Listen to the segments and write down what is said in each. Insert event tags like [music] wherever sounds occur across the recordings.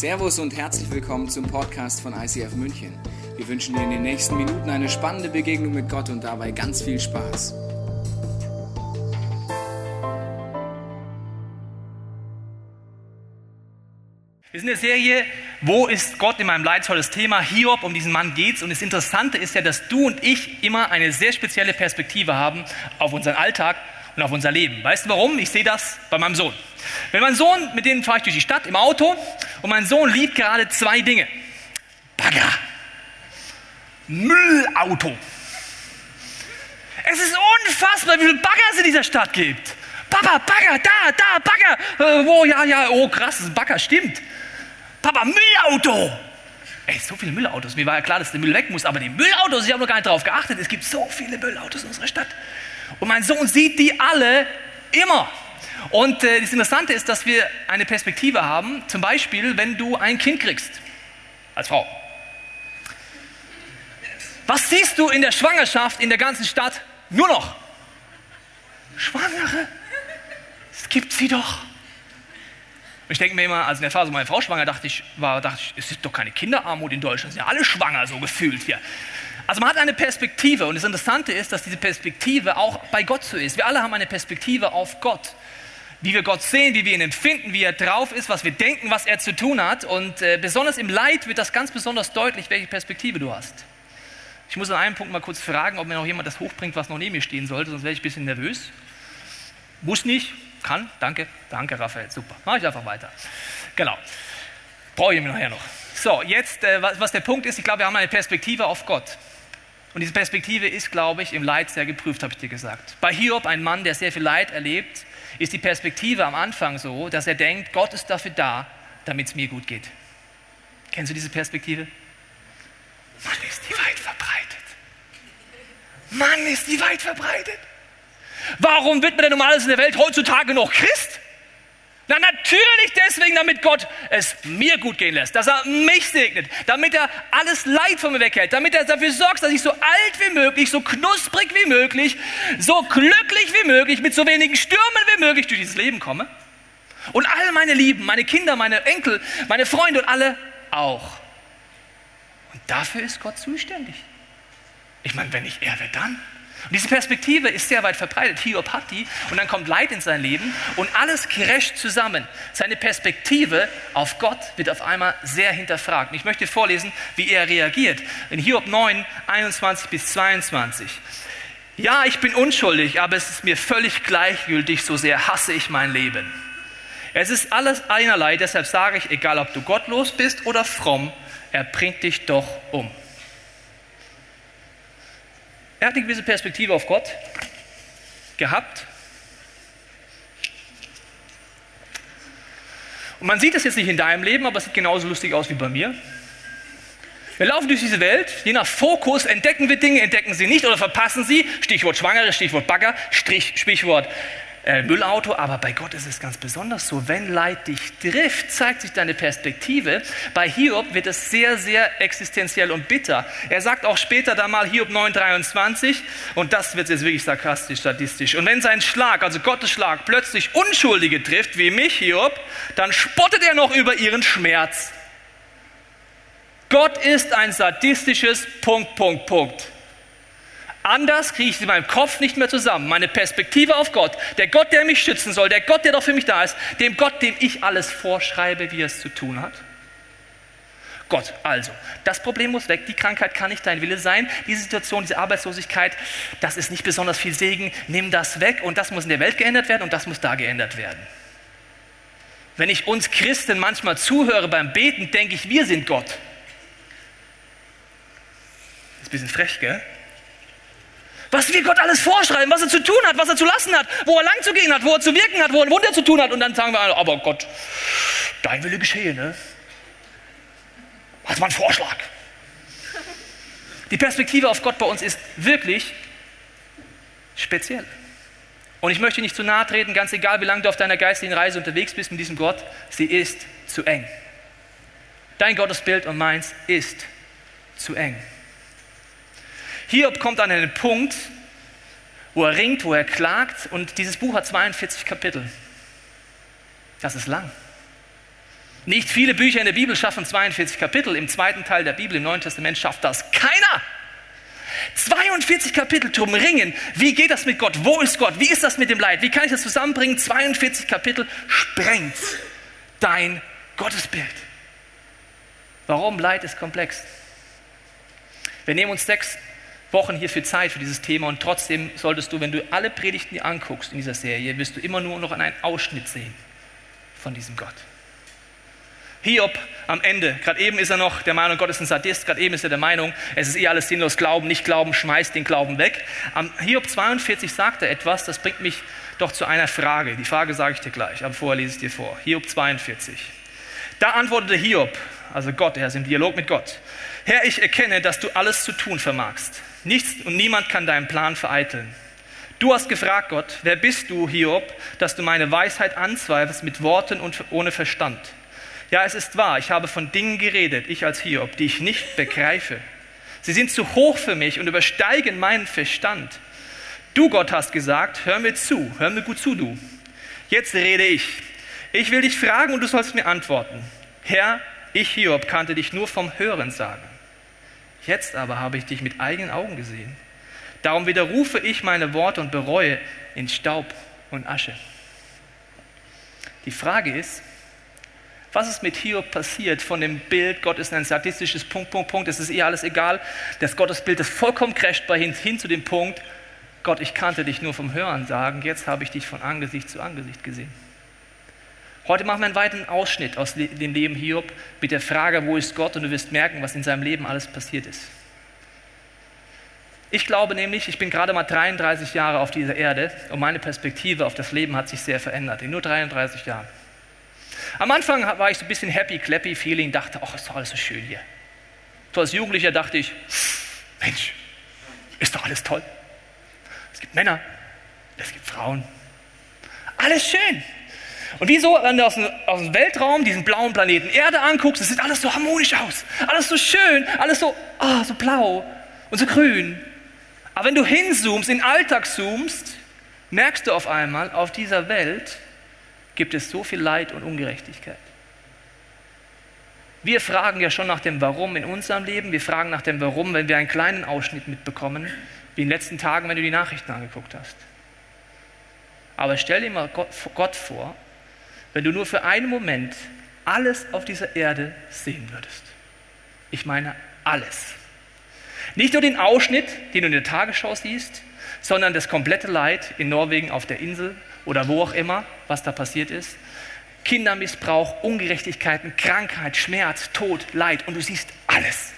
Servus und herzlich willkommen zum Podcast von ICF München. Wir wünschen dir in den nächsten Minuten eine spannende Begegnung mit Gott und dabei ganz viel Spaß. Wir sind in der Serie Wo ist Gott in meinem Leid? Tolles Thema. Hiob, um diesen Mann geht's. Und das Interessante ist ja, dass du und ich immer eine sehr spezielle Perspektive haben auf unseren Alltag und auf unser Leben. Weißt du warum? Ich sehe das bei meinem Sohn. Wenn mein Sohn, mit dem fahre ich durch die Stadt im Auto und mein Sohn liebt gerade zwei Dinge. Bagger. Müllauto. Es ist unfassbar, wie viele Bagger es in dieser Stadt gibt. Papa, Bagger, da, da, Bagger. Äh, oh, ja, ja, oh, krass, das ist ein Bagger, stimmt. Papa, Müllauto. Ey, so viele Müllautos. Mir war ja klar, dass der Müll weg muss, aber die Müllautos, ich habe noch gar nicht darauf geachtet. Es gibt so viele Müllautos in unserer Stadt. Und mein Sohn sieht die alle immer. Und äh, das Interessante ist, dass wir eine Perspektive haben, zum Beispiel, wenn du ein Kind kriegst, als Frau. Was siehst du in der Schwangerschaft in der ganzen Stadt? Nur noch Schwangere. Es gibt sie doch. Und ich denke mir immer, als in der Phase meine Frau schwanger dachte ich, war, dachte ich, es ist doch keine Kinderarmut in Deutschland, sind ja alle schwanger so gefühlt hier. Also man hat eine Perspektive und das Interessante ist, dass diese Perspektive auch bei Gott so ist. Wir alle haben eine Perspektive auf Gott. Wie wir Gott sehen, wie wir ihn empfinden, wie er drauf ist, was wir denken, was er zu tun hat. Und äh, besonders im Leid wird das ganz besonders deutlich, welche Perspektive du hast. Ich muss an einem Punkt mal kurz fragen, ob mir noch jemand das hochbringt, was noch neben mir stehen sollte, sonst wäre ich ein bisschen nervös. Muss nicht, kann, danke, danke Raphael, super. Mache ich einfach weiter. Genau. Brauche ich mir nachher noch. So, jetzt, äh, was, was der Punkt ist, ich glaube, wir haben eine Perspektive auf Gott. Und diese Perspektive ist, glaube ich, im Leid sehr geprüft, habe ich dir gesagt. Bei Hiob, ein Mann, der sehr viel Leid erlebt, ist die Perspektive am Anfang so, dass er denkt, Gott ist dafür da, damit es mir gut geht. Kennst du diese Perspektive? Mann, ist die weit verbreitet. Mann, ist die weit verbreitet. Warum wird man denn normales in der Welt heutzutage noch Christ? Na natürlich deswegen, damit Gott es mir gut gehen lässt, dass er mich segnet, damit er alles Leid von mir weghält, damit er dafür sorgt, dass ich so alt wie möglich, so knusprig wie möglich, so glücklich wie möglich, mit so wenigen Stürmen wie möglich durch dieses Leben komme. Und all meine Lieben, meine Kinder, meine Enkel, meine Freunde und alle auch. Und dafür ist Gott zuständig. Ich meine, wenn nicht er, wer dann? Und diese Perspektive ist sehr weit verbreitet. Hiob hat die und dann kommt Leid in sein Leben und alles crasht zusammen. Seine Perspektive auf Gott wird auf einmal sehr hinterfragt. Und ich möchte vorlesen, wie er reagiert. In Hiob 9, 21 bis 22. Ja, ich bin unschuldig, aber es ist mir völlig gleichgültig, so sehr hasse ich mein Leben. Es ist alles einerlei, deshalb sage ich, egal ob du gottlos bist oder fromm, er bringt dich doch um. Er hat eine gewisse Perspektive auf Gott gehabt. Und man sieht das jetzt nicht in deinem Leben, aber es sieht genauso lustig aus wie bei mir. Wir laufen durch diese Welt, je nach Fokus entdecken wir Dinge, entdecken sie nicht oder verpassen sie. Stichwort Schwangere, Stichwort Bagger, Strich, Stichwort äh, Müllauto, aber bei Gott ist es ganz besonders so. Wenn Leid dich trifft, zeigt sich deine Perspektive. Bei Hiob wird es sehr, sehr existenziell und bitter. Er sagt auch später da mal Hiob 9,23 und das wird jetzt wirklich sarkastisch, statistisch. Und wenn sein Schlag, also Gottes Schlag, plötzlich Unschuldige trifft, wie mich Hiob, dann spottet er noch über ihren Schmerz. Gott ist ein sadistisches Punkt, Punkt, Punkt. Anders kriege ich sie in meinem Kopf nicht mehr zusammen. Meine Perspektive auf Gott, der Gott, der mich schützen soll, der Gott, der doch für mich da ist, dem Gott, dem ich alles vorschreibe, wie er es zu tun hat. Gott, also, das Problem muss weg, die Krankheit kann nicht dein Wille sein, diese Situation, diese Arbeitslosigkeit, das ist nicht besonders viel Segen, nimm das weg und das muss in der Welt geändert werden und das muss da geändert werden. Wenn ich uns Christen manchmal zuhöre beim Beten, denke ich, wir sind Gott. Das ist ein bisschen frech, gell? Was wir Gott alles vorschreiben, was er zu tun hat, was er zu lassen hat, wo er lang zu gehen hat, wo er zu wirken hat, wo er ein Wunder zu tun hat. Und dann sagen wir, aber Gott, dein Wille geschehe, ne? Hast mal einen Vorschlag. Die Perspektive auf Gott bei uns ist wirklich speziell. Und ich möchte nicht zu nahe treten, ganz egal, wie lange du auf deiner geistigen Reise unterwegs bist mit diesem Gott, sie ist zu eng. Dein Gottesbild und meins ist zu eng. Hiob kommt an einen Punkt, wo er ringt, wo er klagt und dieses Buch hat 42 Kapitel. Das ist lang. Nicht viele Bücher in der Bibel schaffen 42 Kapitel. Im zweiten Teil der Bibel, im Neuen Testament, schafft das keiner. 42 Kapitel drum ringen. Wie geht das mit Gott? Wo ist Gott? Wie ist das mit dem Leid? Wie kann ich das zusammenbringen? 42 Kapitel sprengt dein Gottesbild. Warum? Leid ist komplex. Wir nehmen uns sechs Wochen hierfür Zeit für dieses Thema und trotzdem solltest du, wenn du alle Predigten dir anguckst in dieser Serie, wirst du immer nur noch einen Ausschnitt sehen von diesem Gott. Hiob am Ende, gerade eben ist er noch der Meinung, Gott ist ein Sadist, gerade eben ist er der Meinung, es ist eh alles sinnlos, Glauben, nicht Glauben, schmeißt den Glauben weg. Am Hiob 42 sagt er etwas, das bringt mich doch zu einer Frage. Die Frage sage ich dir gleich, aber vorher lese ich dir vor. Hiob 42. Da antwortete Hiob, also Gott, er ist im Dialog mit Gott. Herr, ich erkenne, dass du alles zu tun vermagst. Nichts und niemand kann deinen Plan vereiteln. Du hast gefragt, Gott, wer bist du, Hiob, dass du meine Weisheit anzweifelst mit Worten und ohne Verstand? Ja, es ist wahr, ich habe von Dingen geredet, ich als Hiob, die ich nicht begreife. Sie sind zu hoch für mich und übersteigen meinen Verstand. Du, Gott, hast gesagt, hör mir zu, hör mir gut zu, du. Jetzt rede ich. Ich will dich fragen und du sollst mir antworten. Herr, ich, Hiob, kannte dich nur vom Hören sagen. Jetzt aber habe ich dich mit eigenen Augen gesehen. Darum widerrufe ich meine Worte und bereue in Staub und Asche. Die Frage ist, was ist mit Hiob passiert von dem Bild, Gott ist ein sadistisches Punkt, Punkt, Punkt, es ist ihr alles egal. Das Gottesbild ist vollkommen crasht hin, hin zu dem Punkt, Gott, ich kannte dich nur vom Hören sagen, jetzt habe ich dich von Angesicht zu Angesicht gesehen. Heute machen wir einen weiteren Ausschnitt aus dem Leben Hiob mit der Frage, wo ist Gott? Und du wirst merken, was in seinem Leben alles passiert ist. Ich glaube nämlich, ich bin gerade mal 33 Jahre auf dieser Erde und meine Perspektive auf das Leben hat sich sehr verändert, in nur 33 Jahren. Am Anfang war ich so ein bisschen happy, clappy Feeling, dachte, ach, ist doch alles so schön hier. So als Jugendlicher dachte ich, Mensch, ist doch alles toll. Es gibt Männer, es gibt Frauen. Alles schön. Und wieso, wenn du aus dem, aus dem Weltraum diesen blauen Planeten Erde anguckst, es sieht alles so harmonisch aus. Alles so schön, alles so, oh, so blau und so grün. Aber wenn du hinzoomst, in den Alltag zoomst, merkst du auf einmal, auf dieser Welt gibt es so viel Leid und Ungerechtigkeit. Wir fragen ja schon nach dem Warum in unserem Leben. Wir fragen nach dem Warum, wenn wir einen kleinen Ausschnitt mitbekommen, wie in den letzten Tagen, wenn du die Nachrichten angeguckt hast. Aber stell dir mal Gott vor, wenn du nur für einen Moment alles auf dieser Erde sehen würdest. Ich meine alles. Nicht nur den Ausschnitt, den du in der Tagesschau siehst, sondern das komplette Leid in Norwegen auf der Insel oder wo auch immer, was da passiert ist. Kindermissbrauch, Ungerechtigkeiten, Krankheit, Schmerz, Tod, Leid und du siehst alles.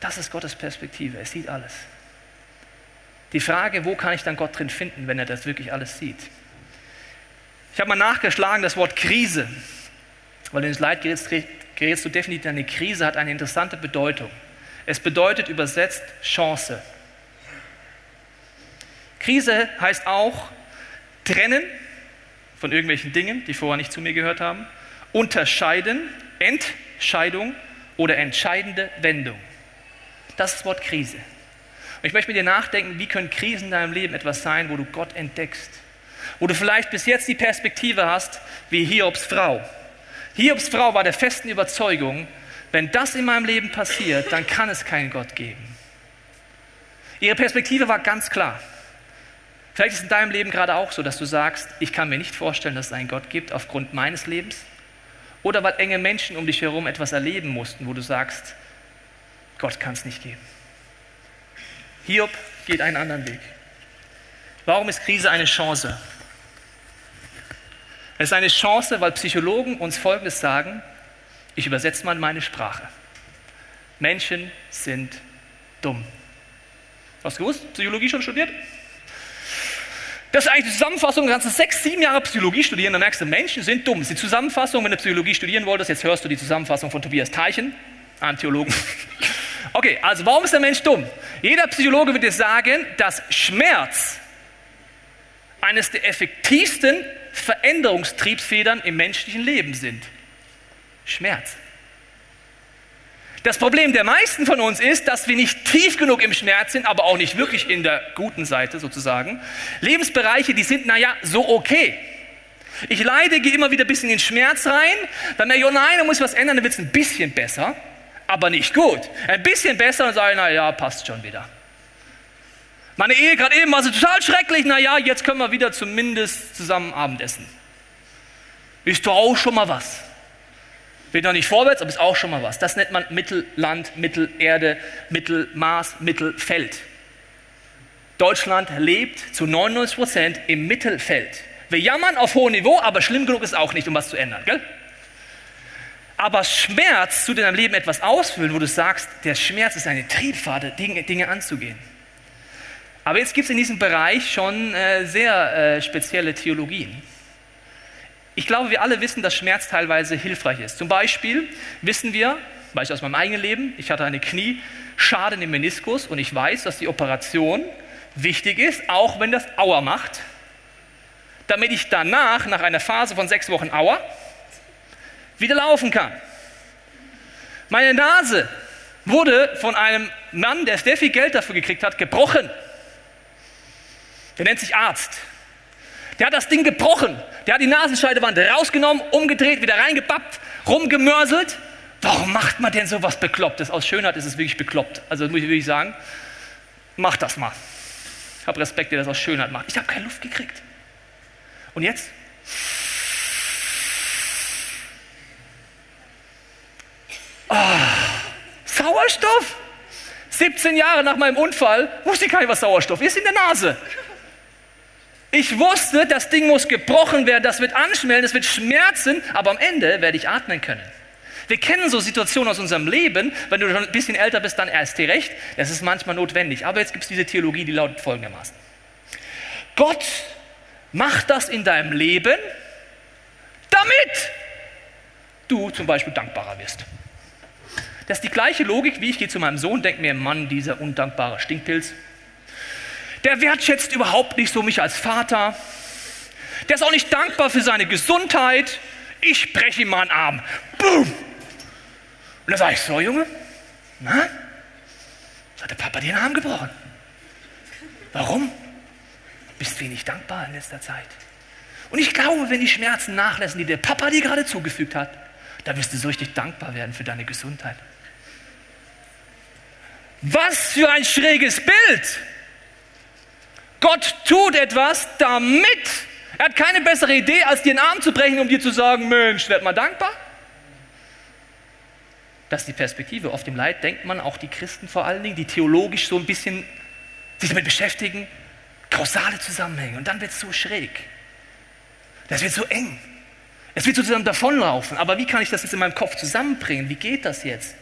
Das ist Gottes Perspektive, er sieht alles. Die Frage, wo kann ich dann Gott drin finden, wenn er das wirklich alles sieht? Ich habe mal nachgeschlagen, das Wort Krise, weil ins Leid gerätst, gerätst du definitiv eine Krise, hat eine interessante Bedeutung. Es bedeutet übersetzt Chance. Krise heißt auch trennen von irgendwelchen Dingen, die vorher nicht zu mir gehört haben, unterscheiden, Entscheidung oder entscheidende Wendung. Das ist das Wort Krise. Und ich möchte mit dir nachdenken, wie können Krisen in deinem Leben etwas sein, wo du Gott entdeckst, wo du vielleicht bis jetzt die Perspektive hast wie Hiobs Frau. Hiobs Frau war der festen Überzeugung, wenn das in meinem Leben passiert, dann kann es keinen Gott geben. Ihre Perspektive war ganz klar. Vielleicht ist es in deinem Leben gerade auch so, dass du sagst, ich kann mir nicht vorstellen, dass es einen Gott gibt aufgrund meines Lebens. Oder weil enge Menschen um dich herum etwas erleben mussten, wo du sagst, Gott kann es nicht geben. Hiob geht einen anderen Weg. Warum ist Krise eine Chance? Es ist eine Chance, weil Psychologen uns Folgendes sagen. Ich übersetze mal in meine Sprache. Menschen sind dumm. Hast du gewusst? Psychologie schon studiert? Das ist eigentlich die Zusammenfassung, du kannst sechs, sieben Jahre Psychologie studieren, dann merkst du, Menschen sind dumm. Das ist die Zusammenfassung, wenn du Psychologie studieren wolltest, jetzt hörst du die Zusammenfassung von Tobias Teichen, einem Theologen. [laughs] Okay, also warum ist der Mensch dumm? Jeder Psychologe wird dir sagen, dass Schmerz eines der effektivsten Veränderungstriebsfedern im menschlichen Leben sind. Schmerz. Das Problem der meisten von uns ist, dass wir nicht tief genug im Schmerz sind, aber auch nicht wirklich in der guten Seite sozusagen. Lebensbereiche, die sind, naja, so okay. Ich leide, gehe immer wieder ein bisschen in den Schmerz rein, dann merke ich, oh nein, da muss ich was ändern, dann wird es ein bisschen besser, aber nicht gut. Ein bisschen besser, dann sage ich, na ja, passt schon wieder. Meine Ehe gerade eben war so total schrecklich, na ja, jetzt können wir wieder zumindest zusammen Abendessen. Ist doch auch schon mal was. Geht noch nicht vorwärts, aber ist auch schon mal was. Das nennt man Mittelland, Mittelerde, Mittelmaß, Mittelfeld. Deutschland lebt zu 99 Prozent im Mittelfeld. Wir jammern auf hohem Niveau, aber schlimm genug ist auch nicht, um was zu ändern. Gell? Aber Schmerz in deinem Leben etwas ausfüllen, wo du sagst, der Schmerz ist eine Triebfade, Dinge, Dinge anzugehen. Aber jetzt gibt es in diesem Bereich schon äh, sehr äh, spezielle Theologien. Ich glaube, wir alle wissen, dass Schmerz teilweise hilfreich ist. Zum Beispiel wissen wir, weiß ich aus meinem eigenen Leben, ich hatte eine Knieschaden im Meniskus und ich weiß, dass die Operation wichtig ist, auch wenn das Auer macht, damit ich danach, nach einer Phase von sechs Wochen Auer, wieder laufen kann. Meine Nase wurde von einem Mann, der sehr viel Geld dafür gekriegt hat, gebrochen. Der nennt sich Arzt. Der hat das Ding gebrochen. Der hat die Nasenscheidewand rausgenommen, umgedreht, wieder reingepappt, rumgemörselt. Warum macht man denn sowas Beklopptes? Aus Schönheit ist es wirklich bekloppt. Also muss ich wirklich sagen, mach das mal. Ich habe Respekt, der das aus Schönheit macht. Ich habe keine Luft gekriegt. Und jetzt? Oh, Sauerstoff? 17 Jahre nach meinem Unfall wusste ich gar nicht, was Sauerstoff ist in der Nase. Ich wusste, das Ding muss gebrochen werden, das wird anschmelzen, das wird schmerzen, aber am Ende werde ich atmen können. Wir kennen so Situationen aus unserem Leben, wenn du schon ein bisschen älter bist, dann erst recht, das ist manchmal notwendig. Aber jetzt gibt es diese Theologie, die lautet folgendermaßen. Gott macht das in deinem Leben, damit du zum Beispiel dankbarer wirst. Das ist die gleiche Logik, wie ich gehe zu meinem Sohn, denke mir, Mann, dieser undankbare Stinkpilz, der wertschätzt überhaupt nicht so mich als Vater. Der ist auch nicht dankbar für seine Gesundheit. Ich breche ihm mal einen Arm. Boom! Und dann sage ich so, Junge, na? Hat der Papa dir den Arm gebrochen? Warum? Bist wenig dankbar in letzter Zeit. Und ich glaube, wenn die Schmerzen nachlassen, die der Papa dir gerade zugefügt hat, da wirst du so richtig dankbar werden für deine Gesundheit. Was für ein schräges Bild! Gott tut etwas, damit. Er hat keine bessere Idee, als dir den Arm zu brechen, um dir zu sagen, Mensch, werd mal dankbar. Das ist die Perspektive. Oft im Leid denkt man, auch die Christen vor allen Dingen, die theologisch so ein bisschen sich damit beschäftigen, kausale Zusammenhänge. Und dann wird es so schräg. Das wird so eng. Es wird so zusammen davonlaufen. Aber wie kann ich das jetzt in meinem Kopf zusammenbringen? Wie geht das jetzt?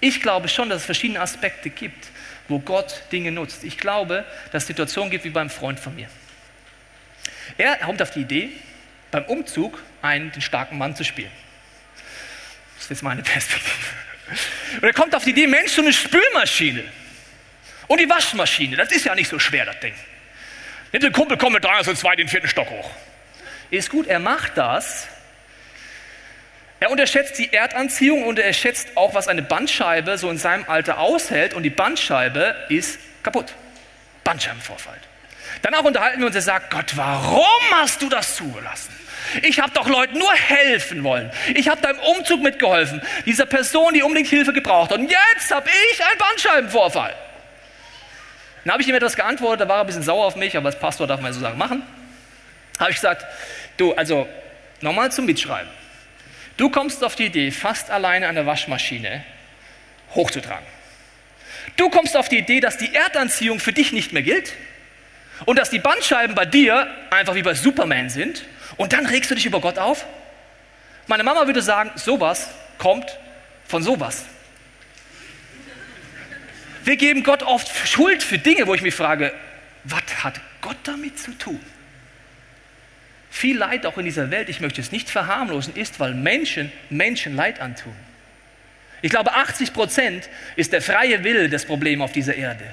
Ich glaube schon, dass es verschiedene Aspekte gibt wo Gott Dinge nutzt. Ich glaube, dass es Situationen gibt wie beim Freund von mir. Er kommt auf die Idee, beim Umzug einen den starken Mann zu spielen. Das ist jetzt meine Perspektive. Und er kommt auf die Idee, Mensch, so eine Spülmaschine und die Waschmaschine, das ist ja nicht so schwer, das Ding. Nimm den Kumpel, komm mit drei, so zwei den vierten Stock hoch. Ist gut, er macht das, er unterschätzt die Erdanziehung und er schätzt auch, was eine Bandscheibe so in seinem Alter aushält. Und die Bandscheibe ist kaputt. Bandscheibenvorfall. Danach unterhalten wir uns, er sagt, Gott, warum hast du das zugelassen? Ich habe doch Leuten nur helfen wollen. Ich habe deinem Umzug mitgeholfen. Dieser Person, die unbedingt Hilfe gebraucht hat. Und jetzt habe ich einen Bandscheibenvorfall. Dann habe ich ihm etwas geantwortet, da war er ein bisschen sauer auf mich, aber als Pastor darf man so Sachen machen. Habe ich gesagt, du, also nochmal zum Mitschreiben. Du kommst auf die Idee, fast alleine eine Waschmaschine hochzutragen. Du kommst auf die Idee, dass die Erdanziehung für dich nicht mehr gilt und dass die Bandscheiben bei dir einfach wie bei Superman sind und dann regst du dich über Gott auf? Meine Mama würde sagen, sowas kommt von sowas. Wir geben Gott oft Schuld für Dinge, wo ich mich frage, was hat Gott damit zu tun? Viel Leid auch in dieser Welt, ich möchte es nicht verharmlosen, ist, weil Menschen Menschen Leid antun. Ich glaube, 80 Prozent ist der freie Wille das Problem auf dieser Erde.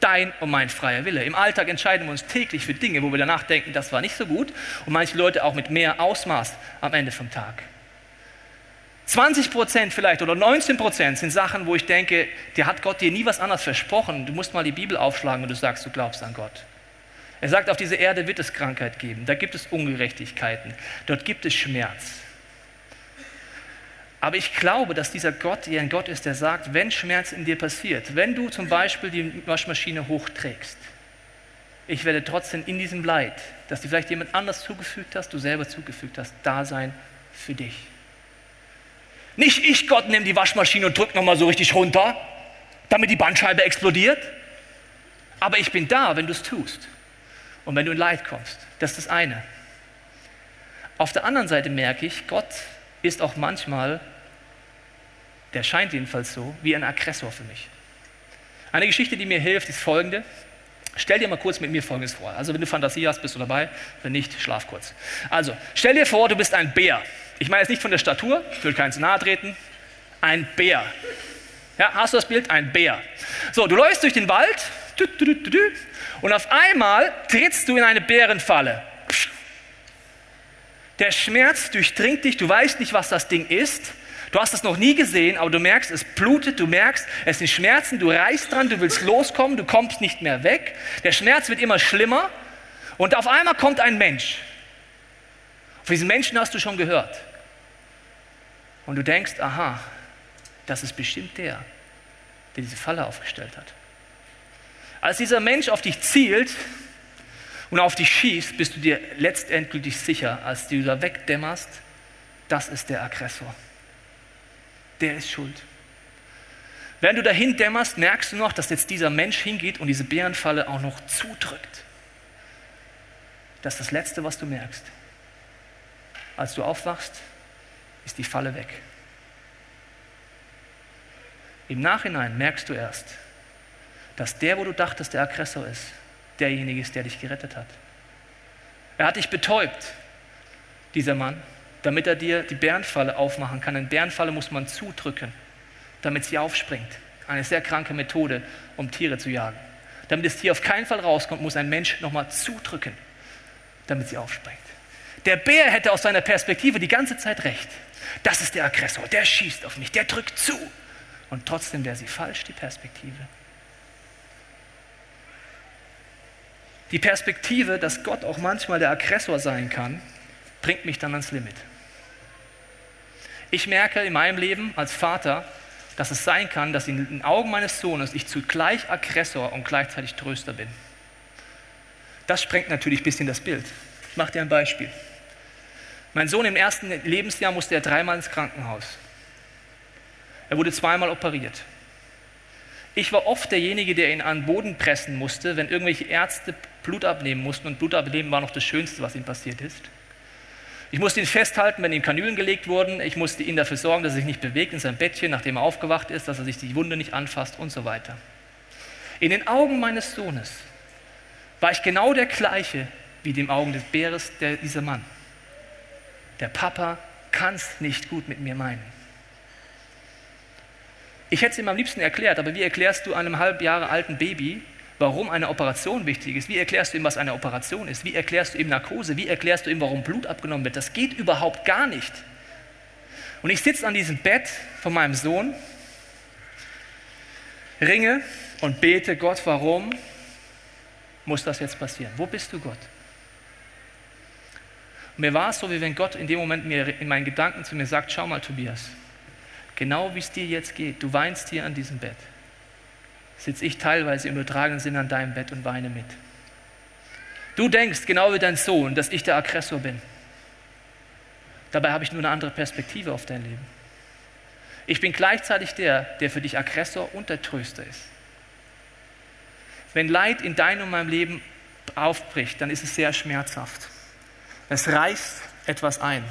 Dein und mein freier Wille. Im Alltag entscheiden wir uns täglich für Dinge, wo wir danach denken, das war nicht so gut. Und manche Leute auch mit mehr Ausmaß am Ende vom Tag. 20 Prozent vielleicht oder 19 Prozent sind Sachen, wo ich denke, dir hat Gott dir nie was anderes versprochen. Du musst mal die Bibel aufschlagen und du sagst, du glaubst an Gott. Er sagt, auf dieser Erde wird es Krankheit geben, da gibt es Ungerechtigkeiten, dort gibt es Schmerz. Aber ich glaube, dass dieser Gott hier ein Gott ist, der sagt, wenn Schmerz in dir passiert, wenn du zum Beispiel die Waschmaschine hochträgst, ich werde trotzdem in diesem Leid, das dir vielleicht jemand anders zugefügt hast, du selber zugefügt hast, da sein für dich. Nicht ich, Gott, nehme die Waschmaschine und drück nochmal so richtig runter, damit die Bandscheibe explodiert. Aber ich bin da, wenn du es tust und wenn du in Leid kommst. Das ist das eine. Auf der anderen Seite merke ich, Gott ist auch manchmal der scheint jedenfalls so, wie ein Aggressor für mich. Eine Geschichte, die mir hilft, ist folgende. Stell dir mal kurz mit mir Folgendes vor. Also wenn du Fantasie hast, bist du dabei. Wenn nicht, schlaf kurz. Also, stell dir vor, du bist ein Bär. Ich meine jetzt nicht von der Statur, ich will keinen zu nahe treten. Ein Bär. Ja, hast du das Bild? Ein Bär. So, du läufst durch den Wald und auf einmal trittst du in eine Bärenfalle. Der Schmerz durchdringt dich, du weißt nicht, was das Ding ist. Du hast es noch nie gesehen, aber du merkst, es blutet, du merkst, es sind Schmerzen, du reißt dran, du willst loskommen, du kommst nicht mehr weg. Der Schmerz wird immer schlimmer und auf einmal kommt ein Mensch. Von diesen Menschen hast du schon gehört. Und du denkst, aha, das ist bestimmt der, der diese Falle aufgestellt hat. Als dieser Mensch auf dich zielt und auf dich schießt, bist du dir letztendlich sicher, als du da wegdämmerst, das ist der Aggressor der ist schuld. Während du dahin dämmerst, merkst du noch, dass jetzt dieser Mensch hingeht und diese Bärenfalle auch noch zudrückt. Das ist das Letzte, was du merkst. Als du aufwachst, ist die Falle weg. Im Nachhinein merkst du erst, dass der, wo du dachtest, der Aggressor ist, derjenige ist, der dich gerettet hat. Er hat dich betäubt, dieser Mann damit er dir die Bärenfalle aufmachen kann. Eine Bärenfalle muss man zudrücken, damit sie aufspringt. Eine sehr kranke Methode, um Tiere zu jagen. Damit das Tier auf keinen Fall rauskommt, muss ein Mensch nochmal zudrücken, damit sie aufspringt. Der Bär hätte aus seiner Perspektive die ganze Zeit recht. Das ist der Aggressor, der schießt auf mich, der drückt zu. Und trotzdem wäre sie falsch, die Perspektive. Die Perspektive, dass Gott auch manchmal der Aggressor sein kann, bringt mich dann ans Limit. Ich merke in meinem Leben als Vater, dass es sein kann, dass in den Augen meines Sohnes ich zugleich Aggressor und gleichzeitig Tröster bin. Das sprengt natürlich ein bisschen das Bild. Ich mache dir ein Beispiel. Mein Sohn im ersten Lebensjahr musste er dreimal ins Krankenhaus. Er wurde zweimal operiert. Ich war oft derjenige, der ihn an den Boden pressen musste, wenn irgendwelche Ärzte Blut abnehmen mussten. Und Blut abnehmen war noch das Schönste, was ihm passiert ist. Ich musste ihn festhalten, wenn ihm Kanülen gelegt wurden. Ich musste ihn dafür sorgen, dass er sich nicht bewegt in seinem Bettchen, nachdem er aufgewacht ist, dass er sich die Wunde nicht anfasst und so weiter. In den Augen meines Sohnes war ich genau der gleiche wie den Augen des Bäres der, dieser Mann. Der Papa kann es nicht gut mit mir meinen. Ich hätte es ihm am liebsten erklärt, aber wie erklärst du einem halb Jahre alten Baby, warum eine Operation wichtig ist. Wie erklärst du ihm, was eine Operation ist? Wie erklärst du ihm Narkose? Wie erklärst du ihm, warum Blut abgenommen wird? Das geht überhaupt gar nicht. Und ich sitze an diesem Bett von meinem Sohn, ringe und bete, Gott, warum muss das jetzt passieren? Wo bist du, Gott? Und mir war es so, wie wenn Gott in dem Moment mir in meinen Gedanken zu mir sagt, schau mal, Tobias, genau wie es dir jetzt geht, du weinst hier an diesem Bett sitze ich teilweise im übertragenen Sinne an deinem Bett und weine mit. Du denkst, genau wie dein Sohn, dass ich der Aggressor bin. Dabei habe ich nur eine andere Perspektive auf dein Leben. Ich bin gleichzeitig der, der für dich Aggressor und der Tröster ist. Wenn Leid in deinem und meinem Leben aufbricht, dann ist es sehr schmerzhaft. Es reißt etwas ein.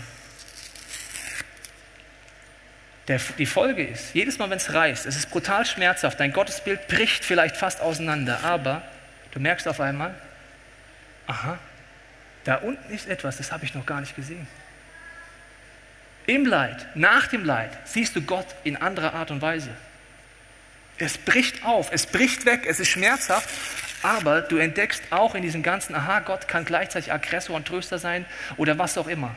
Der, die Folge ist, jedes Mal, wenn es reißt, es ist brutal schmerzhaft, dein Gottesbild bricht vielleicht fast auseinander, aber du merkst auf einmal, aha, da unten ist etwas, das habe ich noch gar nicht gesehen. Im Leid, nach dem Leid, siehst du Gott in anderer Art und Weise. Es bricht auf, es bricht weg, es ist schmerzhaft, aber du entdeckst auch in diesem ganzen, aha, Gott kann gleichzeitig Aggressor und Tröster sein oder was auch immer.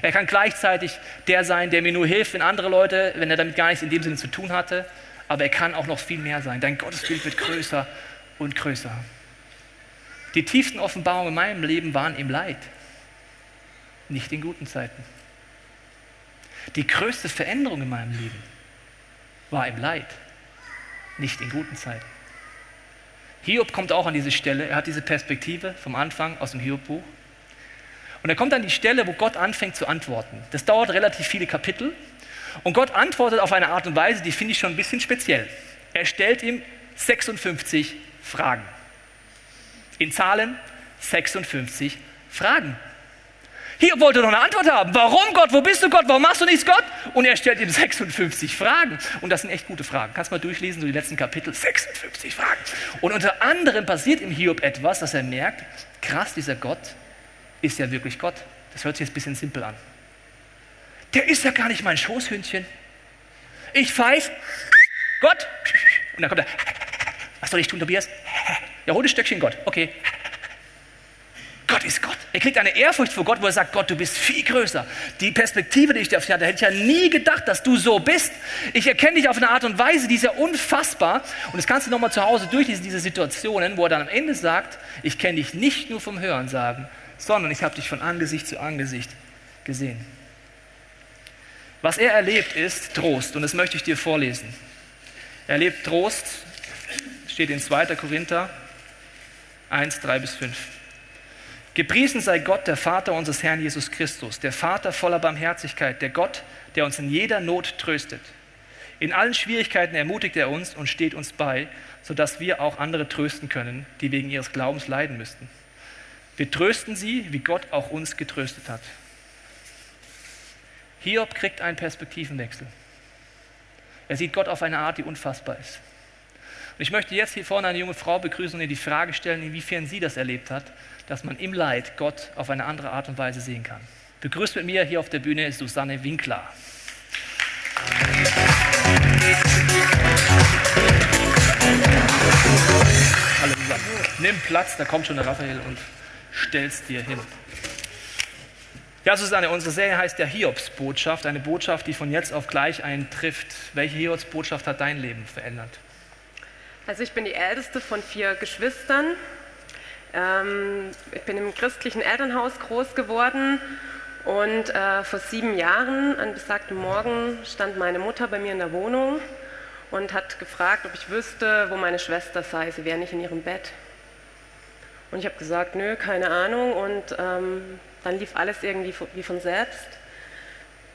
Er kann gleichzeitig der sein, der mir nur hilft, wenn andere Leute, wenn er damit gar nichts in dem Sinne zu tun hatte, aber er kann auch noch viel mehr sein. Dein Gottesbild wird größer und größer. Die tiefsten Offenbarungen in meinem Leben waren im Leid, nicht in guten Zeiten. Die größte Veränderung in meinem Leben war im Leid, nicht in guten Zeiten. Hiob kommt auch an diese Stelle, er hat diese Perspektive vom Anfang aus dem Hiob-Buch. Und er kommt an die Stelle, wo Gott anfängt zu antworten. Das dauert relativ viele Kapitel. Und Gott antwortet auf eine Art und Weise, die finde ich schon ein bisschen speziell. Er stellt ihm 56 Fragen. In Zahlen 56 Fragen. Hier wollte er noch eine Antwort haben. Warum Gott? Wo bist du Gott? Warum machst du nichts Gott? Und er stellt ihm 56 Fragen. Und das sind echt gute Fragen. Kannst mal durchlesen, so die letzten Kapitel. 56 Fragen. Und unter anderem passiert im Hiob etwas, dass er merkt, krass, dieser Gott ist ja wirklich Gott. Das hört sich jetzt ein bisschen simpel an. Der ist ja gar nicht mein Schoßhündchen. Ich pfeife, Gott. Und dann kommt er, was soll ich tun, Tobias? Ja, hol das Stöckchen Gott. Okay. Gott ist Gott. Er kriegt eine Ehrfurcht vor Gott, wo er sagt, Gott, du bist viel größer. Die Perspektive, die ich dich hatte, hätte ich ja nie gedacht, dass du so bist. Ich erkenne dich auf eine Art und Weise, die ist ja unfassbar. Und das kannst du nochmal zu Hause durchlesen, diese Situationen, wo er dann am Ende sagt, ich kenne dich nicht nur vom Hören sagen, sondern ich habe dich von Angesicht zu Angesicht gesehen. Was er erlebt, ist Trost. Und das möchte ich dir vorlesen. Er erlebt Trost, steht in 2. Korinther 1, 3 bis 5. Gepriesen sei Gott, der Vater unseres Herrn Jesus Christus, der Vater voller Barmherzigkeit, der Gott, der uns in jeder Not tröstet. In allen Schwierigkeiten ermutigt er uns und steht uns bei, sodass wir auch andere trösten können, die wegen ihres Glaubens leiden müssten. Wir trösten sie, wie Gott auch uns getröstet hat. Hiob kriegt einen Perspektivenwechsel. Er sieht Gott auf eine Art, die unfassbar ist. Und ich möchte jetzt hier vorne eine junge Frau begrüßen und ihr die Frage stellen, inwiefern sie das erlebt hat dass man im Leid Gott auf eine andere Art und Weise sehen kann. Begrüßt mit mir hier auf der Bühne Susanne Winkler. Hallo Susanne. Nimm Platz, da kommt schon der Raphael und stellst dir hin. Ja, Susanne, unsere Serie heißt ja Hiobsbotschaft, eine Botschaft, die von jetzt auf gleich einen trifft. Welche Hiobsbotschaft hat dein Leben verändert? Also ich bin die älteste von vier Geschwistern ähm, ich bin im christlichen Elternhaus groß geworden und äh, vor sieben Jahren, an besagtem Morgen, stand meine Mutter bei mir in der Wohnung und hat gefragt, ob ich wüsste, wo meine Schwester sei. Sie wäre nicht in ihrem Bett. Und ich habe gesagt, nö, keine Ahnung. Und ähm, dann lief alles irgendwie wie von selbst.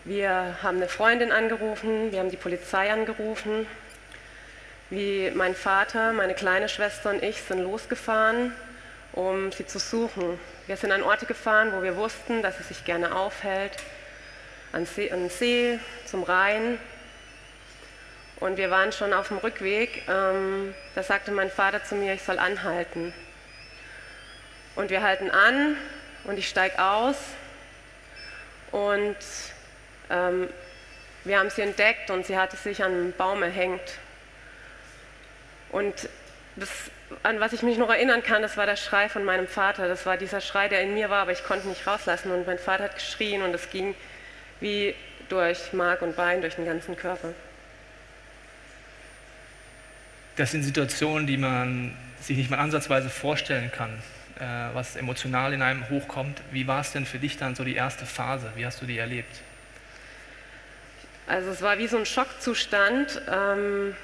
Wir haben eine Freundin angerufen, wir haben die Polizei angerufen. Wie mein Vater, meine kleine Schwester und ich sind losgefahren um sie zu suchen. Wir sind an Orte gefahren, wo wir wussten, dass sie sich gerne aufhält, an See, an See zum Rhein. Und wir waren schon auf dem Rückweg. Ähm, da sagte mein Vater zu mir, ich soll anhalten. Und wir halten an und ich steige aus. Und ähm, wir haben sie entdeckt und sie hatte sich an einem Baum erhängt. Und das an was ich mich noch erinnern kann, das war der Schrei von meinem Vater. Das war dieser Schrei, der in mir war, aber ich konnte nicht rauslassen. Und mein Vater hat geschrien und es ging wie durch Mark und Bein, durch den ganzen Körper. Das sind Situationen, die man sich nicht mal ansatzweise vorstellen kann, äh, was emotional in einem hochkommt. Wie war es denn für dich dann so die erste Phase? Wie hast du die erlebt? Also es war wie so ein Schockzustand. Ähm,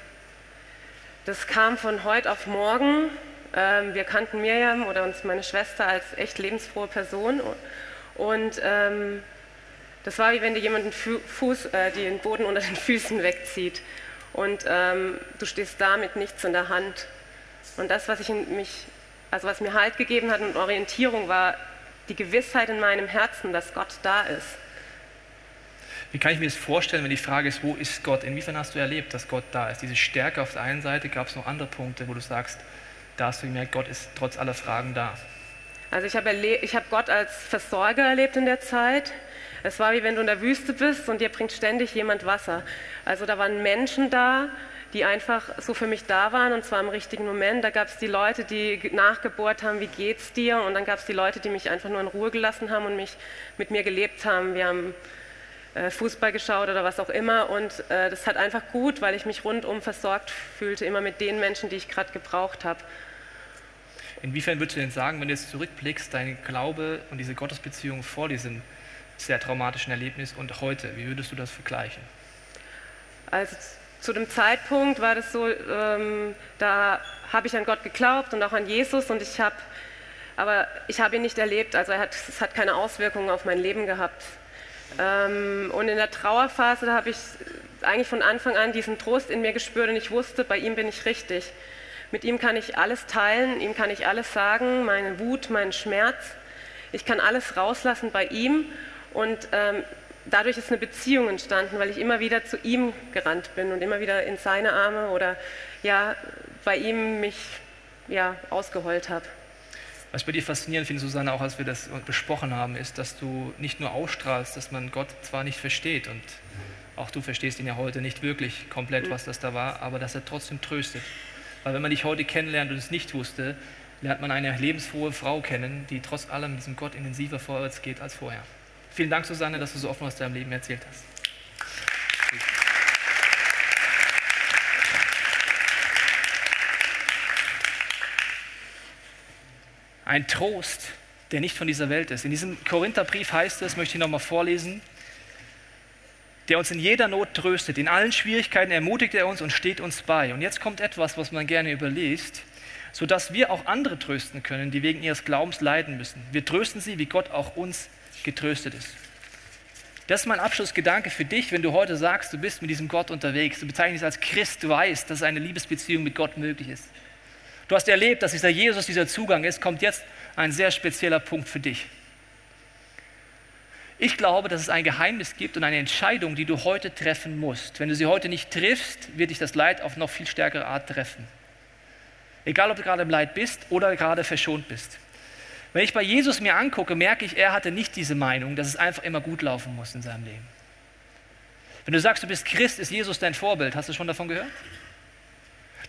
das kam von heute auf morgen. Ähm, wir kannten Miriam oder uns meine Schwester als echt lebensfrohe Person. Und ähm, das war wie wenn dir jemand den, Fuß, äh, den Boden unter den Füßen wegzieht. Und ähm, du stehst da mit nichts in der Hand. Und das, was, ich mich, also was mir Halt gegeben hat und Orientierung, war die Gewissheit in meinem Herzen, dass Gott da ist. Wie kann ich mir das vorstellen, wenn die Frage ist, wo ist Gott? Inwiefern hast du erlebt, dass Gott da ist? Diese Stärke auf der einen Seite, gab es noch andere Punkte, wo du sagst, da hast du gemerkt, Gott ist trotz aller Fragen da. Also ich habe hab Gott als Versorger erlebt in der Zeit. Es war wie wenn du in der Wüste bist und dir bringt ständig jemand Wasser. Also da waren Menschen da, die einfach so für mich da waren und zwar im richtigen Moment. Da gab es die Leute, die nachgebohrt haben, wie geht's dir? Und dann gab es die Leute, die mich einfach nur in Ruhe gelassen haben und mich mit mir gelebt haben. Wir haben äh, Fußball geschaut oder was auch immer. Und äh, das hat einfach gut, weil ich mich rundum versorgt fühlte, immer mit den Menschen, die ich gerade gebraucht habe. Inwiefern würdest du denn sagen, wenn du jetzt zurückblickst, dein Glaube und diese Gottesbeziehung vor diesem sehr traumatischen Erlebnis und heute, wie würdest du das vergleichen? Also zu dem Zeitpunkt war das so, ähm, da habe ich an Gott geglaubt und auch an Jesus und ich habe, aber ich habe ihn nicht erlebt, also hat, es hat keine Auswirkungen auf mein Leben gehabt. Ähm, und in der Trauerphase, habe ich eigentlich von Anfang an diesen Trost in mir gespürt und ich wusste, bei ihm bin ich richtig. Mit ihm kann ich alles teilen, ihm kann ich alles sagen, meine Wut, meinen Schmerz. Ich kann alles rauslassen bei ihm und ähm, dadurch ist eine Beziehung entstanden, weil ich immer wieder zu ihm gerannt bin und immer wieder in seine Arme oder ja, bei ihm mich ja, ausgeheult habe. Was ich bei dir faszinierend finde, Susanne, auch als wir das besprochen haben, ist, dass du nicht nur ausstrahlst, dass man Gott zwar nicht versteht und auch du verstehst ihn ja heute nicht wirklich komplett, was das da war, aber dass er trotzdem tröstet. Weil wenn man dich heute kennenlernt und es nicht wusste, lernt man eine lebensfrohe Frau kennen, die trotz allem diesem Gott intensiver vorwärts geht als vorher. Vielen Dank, Susanne, dass du so offen aus deinem Leben erzählt hast. Ein Trost, der nicht von dieser Welt ist. In diesem Korintherbrief heißt es, möchte ich nochmal vorlesen, der uns in jeder Not tröstet, in allen Schwierigkeiten ermutigt er uns und steht uns bei. Und jetzt kommt etwas, was man gerne überliest, sodass wir auch andere trösten können, die wegen ihres Glaubens leiden müssen. Wir trösten sie, wie Gott auch uns getröstet ist. Das ist mein Abschlussgedanke für dich, wenn du heute sagst, du bist mit diesem Gott unterwegs. Du bezeichnest dich als Christ, du weißt, dass eine Liebesbeziehung mit Gott möglich ist. Du hast erlebt, dass dieser Jesus dieser Zugang ist, kommt jetzt ein sehr spezieller Punkt für dich. Ich glaube, dass es ein Geheimnis gibt und eine Entscheidung, die du heute treffen musst. Wenn du sie heute nicht triffst, wird dich das Leid auf noch viel stärkere Art treffen. Egal, ob du gerade im Leid bist oder gerade verschont bist. Wenn ich bei Jesus mir angucke, merke ich, er hatte nicht diese Meinung, dass es einfach immer gut laufen muss in seinem Leben. Wenn du sagst, du bist Christ, ist Jesus dein Vorbild. Hast du schon davon gehört?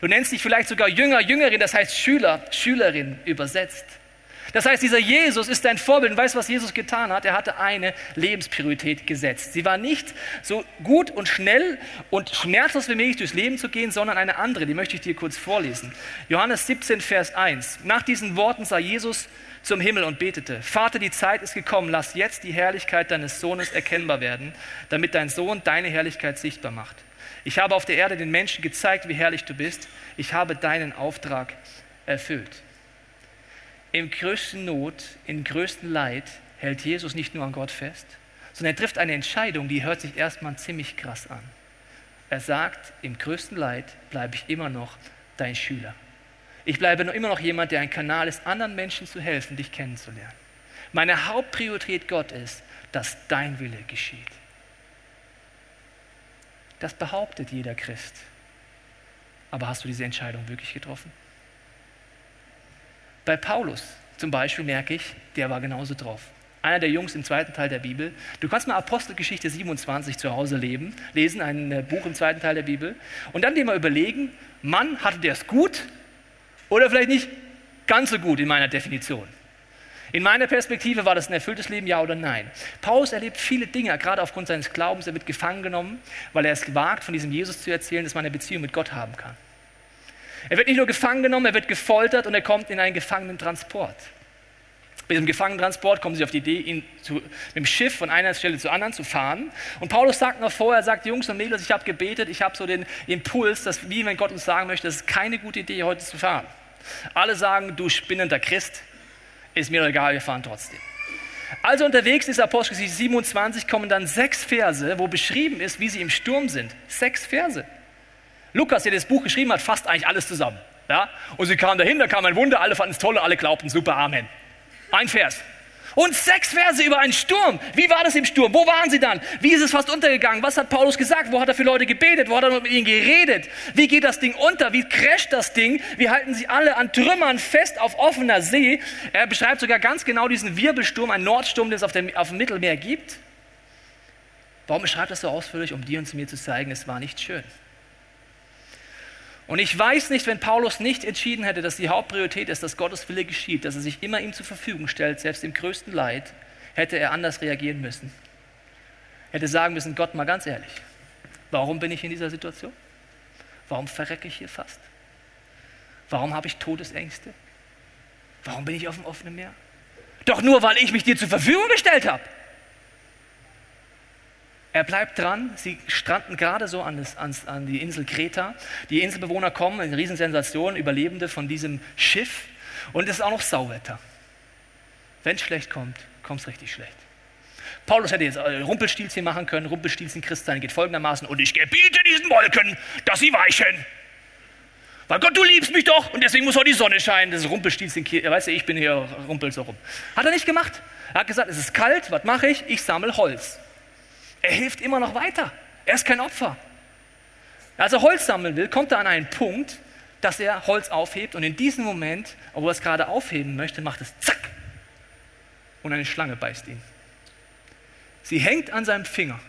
Du nennst dich vielleicht sogar Jünger, Jüngerin, das heißt Schüler, Schülerin übersetzt. Das heißt, dieser Jesus ist dein Vorbild. Und weißt was Jesus getan hat? Er hatte eine Lebenspriorität gesetzt. Sie war nicht so gut und schnell und schmerzlos wie möglich durchs Leben zu gehen, sondern eine andere. Die möchte ich dir kurz vorlesen. Johannes 17, Vers 1. Nach diesen Worten sah Jesus zum Himmel und betete, Vater, die Zeit ist gekommen, lass jetzt die Herrlichkeit deines Sohnes erkennbar werden, damit dein Sohn deine Herrlichkeit sichtbar macht. Ich habe auf der Erde den Menschen gezeigt, wie herrlich du bist. Ich habe deinen Auftrag erfüllt. Im größten Not, im größten Leid hält Jesus nicht nur an Gott fest, sondern er trifft eine Entscheidung, die hört sich erstmal ziemlich krass an. Er sagt, im größten Leid bleibe ich immer noch dein Schüler. Ich bleibe immer noch jemand, der ein Kanal ist, anderen Menschen zu helfen, dich kennenzulernen. Meine Hauptpriorität Gott ist, dass dein Wille geschieht. Das behauptet jeder Christ. Aber hast du diese Entscheidung wirklich getroffen? Bei Paulus zum Beispiel merke ich, der war genauso drauf. Einer der Jungs im zweiten Teil der Bibel. Du kannst mal Apostelgeschichte 27 zu Hause leben, lesen, ein äh, Buch im zweiten Teil der Bibel, und dann dir mal überlegen, Mann, hatte der es gut oder vielleicht nicht ganz so gut in meiner Definition. In meiner Perspektive war das ein erfülltes Leben, ja oder nein. Paulus erlebt viele Dinge, gerade aufgrund seines Glaubens. Er wird gefangen genommen, weil er es wagt, von diesem Jesus zu erzählen, dass man eine Beziehung mit Gott haben kann. Er wird nicht nur gefangen genommen, er wird gefoltert und er kommt in einen Gefangenentransport. Bei diesem Gefangenentransport kommen sie auf die Idee, ihn zu, mit dem Schiff von einer Stelle zur anderen zu fahren. Und Paulus sagt noch vorher, er sagt, Jungs und Mädels, ich habe gebetet, ich habe so den Impuls, dass wie wenn Gott uns sagen möchte, es ist keine gute Idee, heute zu fahren. Alle sagen, du spinnender Christ, ist mir egal, wir fahren trotzdem. Also unterwegs ist Apostelgeschichte 27, kommen dann sechs Verse, wo beschrieben ist, wie sie im Sturm sind. Sechs Verse. Lukas, der das Buch geschrieben hat, fasst eigentlich alles zusammen. Ja? Und sie kamen dahin, da kam ein Wunder, alle fanden es toll, alle glaubten, super, Amen. Ein Vers. Und sechs Verse über einen Sturm. Wie war das im Sturm? Wo waren sie dann? Wie ist es fast untergegangen? Was hat Paulus gesagt? Wo hat er für Leute gebetet? Wo hat er mit ihnen geredet? Wie geht das Ding unter? Wie crasht das Ding? Wie halten sie alle an Trümmern fest auf offener See? Er beschreibt sogar ganz genau diesen Wirbelsturm, einen Nordsturm, den es auf dem, auf dem Mittelmeer gibt. Warum beschreibt das so ausführlich? Um dir und mir zu zeigen, es war nicht schön. Und ich weiß nicht, wenn Paulus nicht entschieden hätte, dass die Hauptpriorität ist, dass Gottes Wille geschieht, dass er sich immer ihm zur Verfügung stellt, selbst im größten Leid, hätte er anders reagieren müssen. Hätte sagen müssen, Gott mal ganz ehrlich, warum bin ich in dieser Situation? Warum verrecke ich hier fast? Warum habe ich Todesängste? Warum bin ich auf dem offenen Meer? Doch nur, weil ich mich dir zur Verfügung gestellt habe. Er bleibt dran. Sie stranden gerade so an, das, an, an die Insel Kreta. Die Inselbewohner kommen, eine Riesensensation, Überlebende von diesem Schiff. Und es ist auch noch Sauwetter. Wenn es schlecht kommt, kommt es richtig schlecht. Paulus hätte jetzt äh, Rumpelstilzchen machen können. Rumpelstilzchen Christsein geht folgendermaßen: Und ich gebiete diesen Wolken, dass sie weichen. Weil Gott, du liebst mich doch und deswegen muss auch die Sonne scheinen. Das ist Rumpelstilzchen, weißt du, ich bin hier rumpel so rum. Hat er nicht gemacht. Er hat gesagt, es ist kalt, was mache ich? Ich sammle Holz. Er hilft immer noch weiter. Er ist kein Opfer. Als er Holz sammeln will, kommt er an einen Punkt, dass er Holz aufhebt und in diesem Moment, obwohl er es gerade aufheben möchte, macht es zack und eine Schlange beißt ihn. Sie hängt an seinem Finger,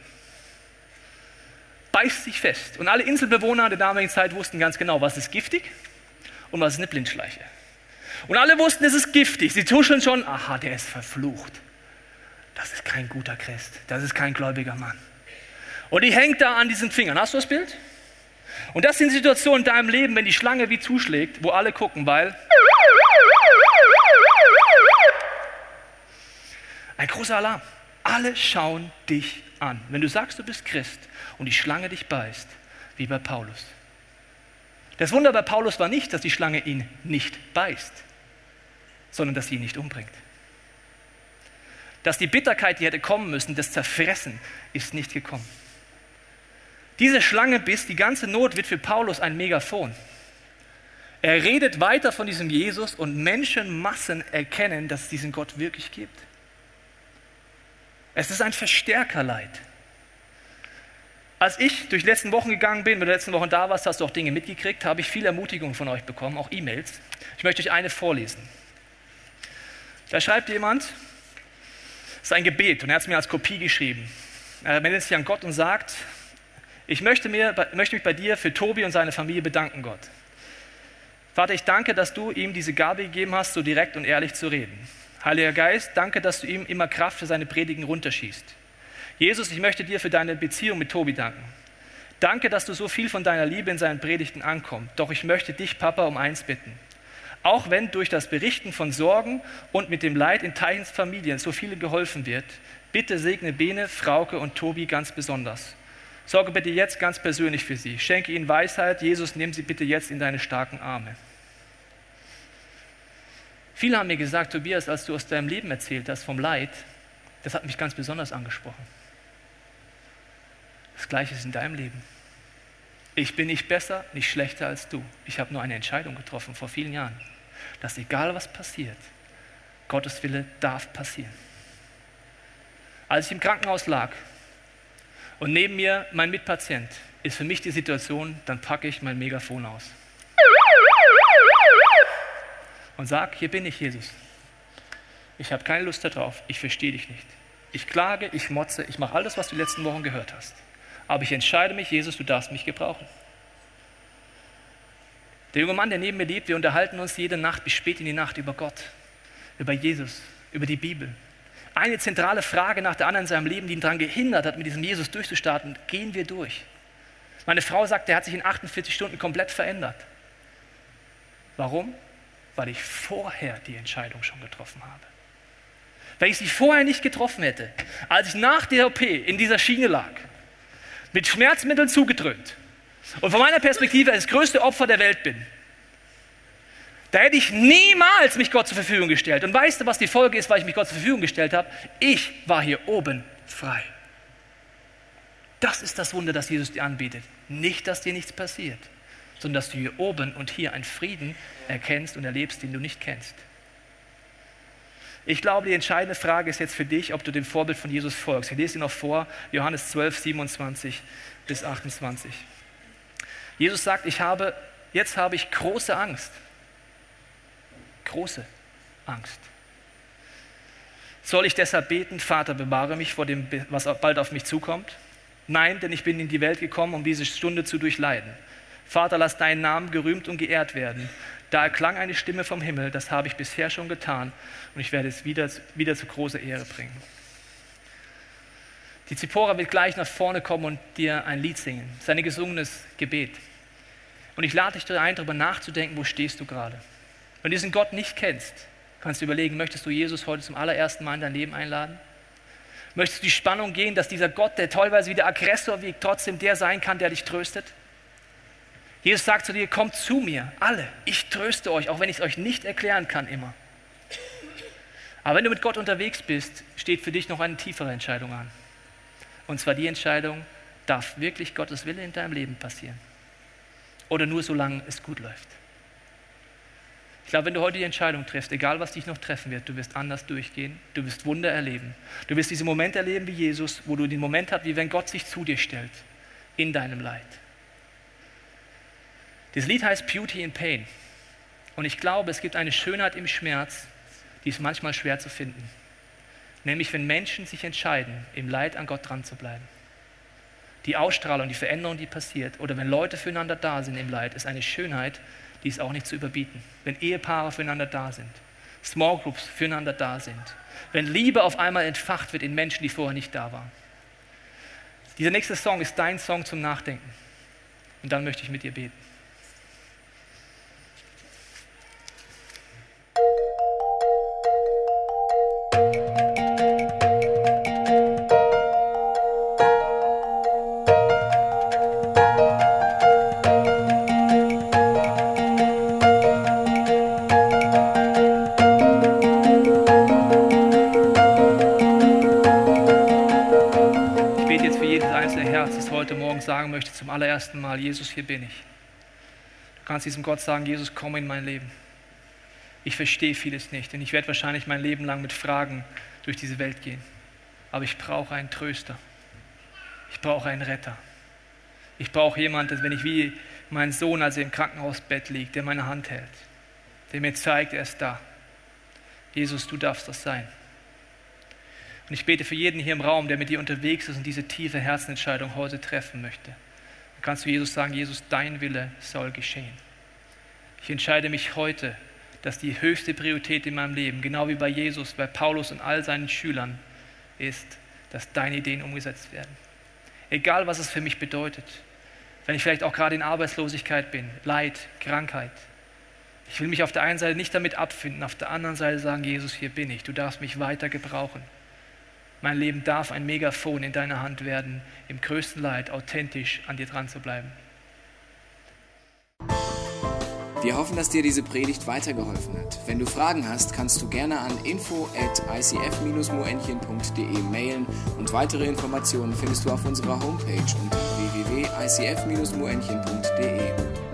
beißt sich fest. Und alle Inselbewohner der damaligen Zeit wussten ganz genau, was ist giftig und was ist eine Blindschleiche. Und alle wussten, es ist giftig. Sie tuscheln schon, aha, der ist verflucht. Das ist kein guter Christ. Das ist kein gläubiger Mann. Und die hängt da an diesen Fingern. Hast du das Bild? Und das sind Situationen in deinem Leben, wenn die Schlange wie zuschlägt, wo alle gucken, weil ein großer Alarm. Alle schauen dich an. Wenn du sagst, du bist Christ und die Schlange dich beißt, wie bei Paulus. Das Wunder bei Paulus war nicht, dass die Schlange ihn nicht beißt, sondern dass sie ihn nicht umbringt. Dass die Bitterkeit, die hätte kommen müssen, das Zerfressen, ist nicht gekommen. Diese Schlange biss, die ganze Not wird für Paulus ein Megafon. Er redet weiter von diesem Jesus und Menschenmassen erkennen, dass es diesen Gott wirklich gibt. Es ist ein Verstärkerleid. Als ich durch die letzten Wochen gegangen bin, wenn du letzten Wochen da warst, hast du auch Dinge mitgekriegt, habe ich viel Ermutigung von euch bekommen, auch E-Mails. Ich möchte euch eine vorlesen. Da schreibt jemand, ist ein Gebet und er hat es mir als Kopie geschrieben. Er wendet sich an Gott und sagt, ich möchte, mir, möchte mich bei dir für Tobi und seine Familie bedanken, Gott. Vater, ich danke, dass du ihm diese Gabe gegeben hast, so direkt und ehrlich zu reden. Heiliger Geist, danke, dass du ihm immer Kraft für seine Predigen runterschießt. Jesus, ich möchte dir für deine Beziehung mit Tobi danken. Danke, dass du so viel von deiner Liebe in seinen Predigten ankommst. Doch ich möchte dich, Papa, um eins bitten. Auch wenn durch das Berichten von Sorgen und mit dem Leid in Teichens Familien so viele geholfen wird, bitte segne Bene, Frauke und Tobi ganz besonders. Sorge bitte jetzt ganz persönlich für sie. Schenke ihnen Weisheit. Jesus, nimm sie bitte jetzt in deine starken Arme. Viele haben mir gesagt, Tobias, als du aus deinem Leben erzählt hast, vom Leid, das hat mich ganz besonders angesprochen. Das Gleiche ist in deinem Leben. Ich bin nicht besser, nicht schlechter als du. Ich habe nur eine Entscheidung getroffen vor vielen Jahren, dass egal was passiert, Gottes Wille darf passieren. Als ich im Krankenhaus lag und neben mir mein Mitpatient, ist für mich die Situation, dann packe ich mein Megafon aus und sag, hier bin ich, Jesus. Ich habe keine Lust darauf, ich verstehe dich nicht. Ich klage, ich motze, ich mache alles, was du die letzten Wochen gehört hast. Aber ich entscheide mich, Jesus, du darfst mich gebrauchen. Der junge Mann, der neben mir lebt, wir unterhalten uns jede Nacht bis spät in die Nacht über Gott, über Jesus, über die Bibel. Eine zentrale Frage nach der anderen in seinem Leben, die ihn daran gehindert hat, mit diesem Jesus durchzustarten, gehen wir durch. Meine Frau sagt, er hat sich in 48 Stunden komplett verändert. Warum? weil ich vorher die Entscheidung schon getroffen habe. Wenn ich sie vorher nicht getroffen hätte, als ich nach der OP in dieser Schiene lag, mit Schmerzmitteln zugedröhnt und von meiner Perspektive das größte Opfer der Welt bin, da hätte ich niemals mich Gott zur Verfügung gestellt. Und weißt du, was die Folge ist, weil ich mich Gott zur Verfügung gestellt habe? Ich war hier oben frei. Das ist das Wunder, das Jesus dir anbietet. Nicht, dass dir nichts passiert sondern dass du hier oben und hier einen Frieden erkennst und erlebst, den du nicht kennst. Ich glaube, die entscheidende Frage ist jetzt für dich, ob du dem Vorbild von Jesus folgst. Ich lese dir noch vor, Johannes 12, 27 bis 28. Jesus sagt, ich habe, jetzt habe ich große Angst. Große Angst. Soll ich deshalb beten, Vater, bewahre mich vor dem, was bald auf mich zukommt? Nein, denn ich bin in die Welt gekommen, um diese Stunde zu durchleiden. Vater, lass deinen Namen gerühmt und geehrt werden. Da erklang eine Stimme vom Himmel, das habe ich bisher schon getan und ich werde es wieder, wieder zu großer Ehre bringen. Die Zipora wird gleich nach vorne kommen und dir ein Lied singen, sein gesungenes Gebet. Und ich lade dich ein, darüber nachzudenken, wo stehst du gerade. Wenn du diesen Gott nicht kennst, kannst du überlegen, möchtest du Jesus heute zum allerersten Mal in dein Leben einladen? Möchtest du die Spannung gehen, dass dieser Gott, der teilweise wie der Aggressor wiegt, trotzdem der sein kann, der dich tröstet? Jesus sagt zu dir, kommt zu mir, alle, ich tröste euch, auch wenn ich es euch nicht erklären kann immer. Aber wenn du mit Gott unterwegs bist, steht für dich noch eine tiefere Entscheidung an. Und zwar die Entscheidung, darf wirklich Gottes Wille in deinem Leben passieren? Oder nur solange es gut läuft? Ich glaube, wenn du heute die Entscheidung triffst, egal was dich noch treffen wird, du wirst anders durchgehen, du wirst Wunder erleben. Du wirst diesen Moment erleben wie Jesus, wo du den Moment hast, wie wenn Gott sich zu dir stellt, in deinem Leid. Das Lied heißt Beauty in Pain. Und ich glaube, es gibt eine Schönheit im Schmerz, die ist manchmal schwer zu finden. Nämlich, wenn Menschen sich entscheiden, im Leid an Gott dran zu bleiben. Die Ausstrahlung, die Veränderung, die passiert, oder wenn Leute füreinander da sind im Leid, ist eine Schönheit, die ist auch nicht zu überbieten. Wenn Ehepaare füreinander da sind, Small Groups füreinander da sind, wenn Liebe auf einmal entfacht wird in Menschen, die vorher nicht da waren. Dieser nächste Song ist dein Song zum Nachdenken. Und dann möchte ich mit dir beten. Möchte zum allerersten Mal, Jesus, hier bin ich. Du kannst diesem Gott sagen, Jesus, komm in mein Leben. Ich verstehe vieles nicht und ich werde wahrscheinlich mein Leben lang mit Fragen durch diese Welt gehen. Aber ich brauche einen Tröster. Ich brauche einen Retter. Ich brauche jemanden, wenn ich wie mein Sohn, als er im Krankenhausbett liegt, der meine Hand hält, der mir zeigt, er ist da. Jesus, du darfst das sein. Und ich bete für jeden hier im Raum, der mit dir unterwegs ist und diese tiefe Herzensentscheidung heute treffen möchte. Kannst du Jesus sagen, Jesus, dein Wille soll geschehen. Ich entscheide mich heute, dass die höchste Priorität in meinem Leben, genau wie bei Jesus, bei Paulus und all seinen Schülern, ist, dass deine Ideen umgesetzt werden. Egal, was es für mich bedeutet. Wenn ich vielleicht auch gerade in Arbeitslosigkeit bin, Leid, Krankheit. Ich will mich auf der einen Seite nicht damit abfinden, auf der anderen Seite sagen, Jesus, hier bin ich, du darfst mich weiter gebrauchen. Mein Leben darf ein Megafon in deiner Hand werden, im größten Leid authentisch an dir dran zu bleiben. Wir hoffen, dass dir diese Predigt weitergeholfen hat. Wenn du Fragen hast, kannst du gerne an info at icf-moenchen.de mailen und weitere Informationen findest du auf unserer Homepage unter www.icf-moenchen.de.